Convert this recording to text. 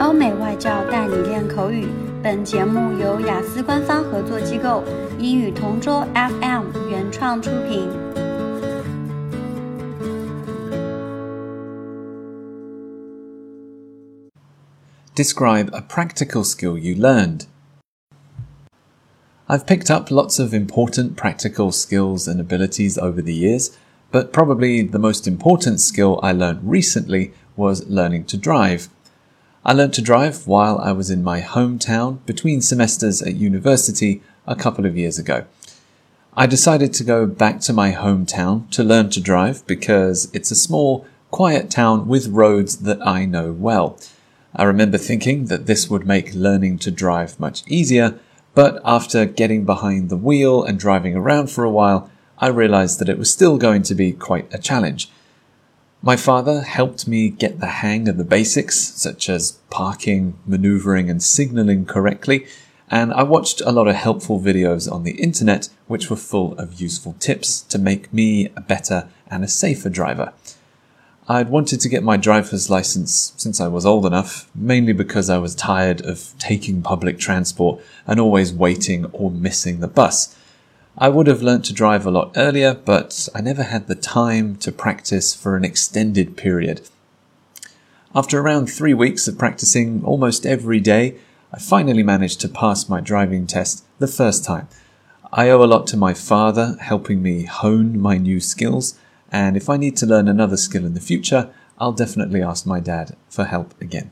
欧美外教带你练口语。本节目由雅思官方合作机构英语同桌 FM 原创出品。Describe a practical skill you learned. I've picked up lots of important practical skills and abilities over the years, but probably the most important skill I learned recently was learning to drive. I learned to drive while I was in my hometown between semesters at university a couple of years ago. I decided to go back to my hometown to learn to drive because it's a small, quiet town with roads that I know well. I remember thinking that this would make learning to drive much easier, but after getting behind the wheel and driving around for a while, I realized that it was still going to be quite a challenge. My father helped me get the hang of the basics, such as parking, maneuvering, and signaling correctly, and I watched a lot of helpful videos on the internet which were full of useful tips to make me a better and a safer driver. I'd wanted to get my driver's license since I was old enough, mainly because I was tired of taking public transport and always waiting or missing the bus. I would have learnt to drive a lot earlier, but I never had the time to practice for an extended period. After around three weeks of practicing almost every day, I finally managed to pass my driving test the first time. I owe a lot to my father helping me hone my new skills and if I need to learn another skill in the future, I'll definitely ask my dad for help again.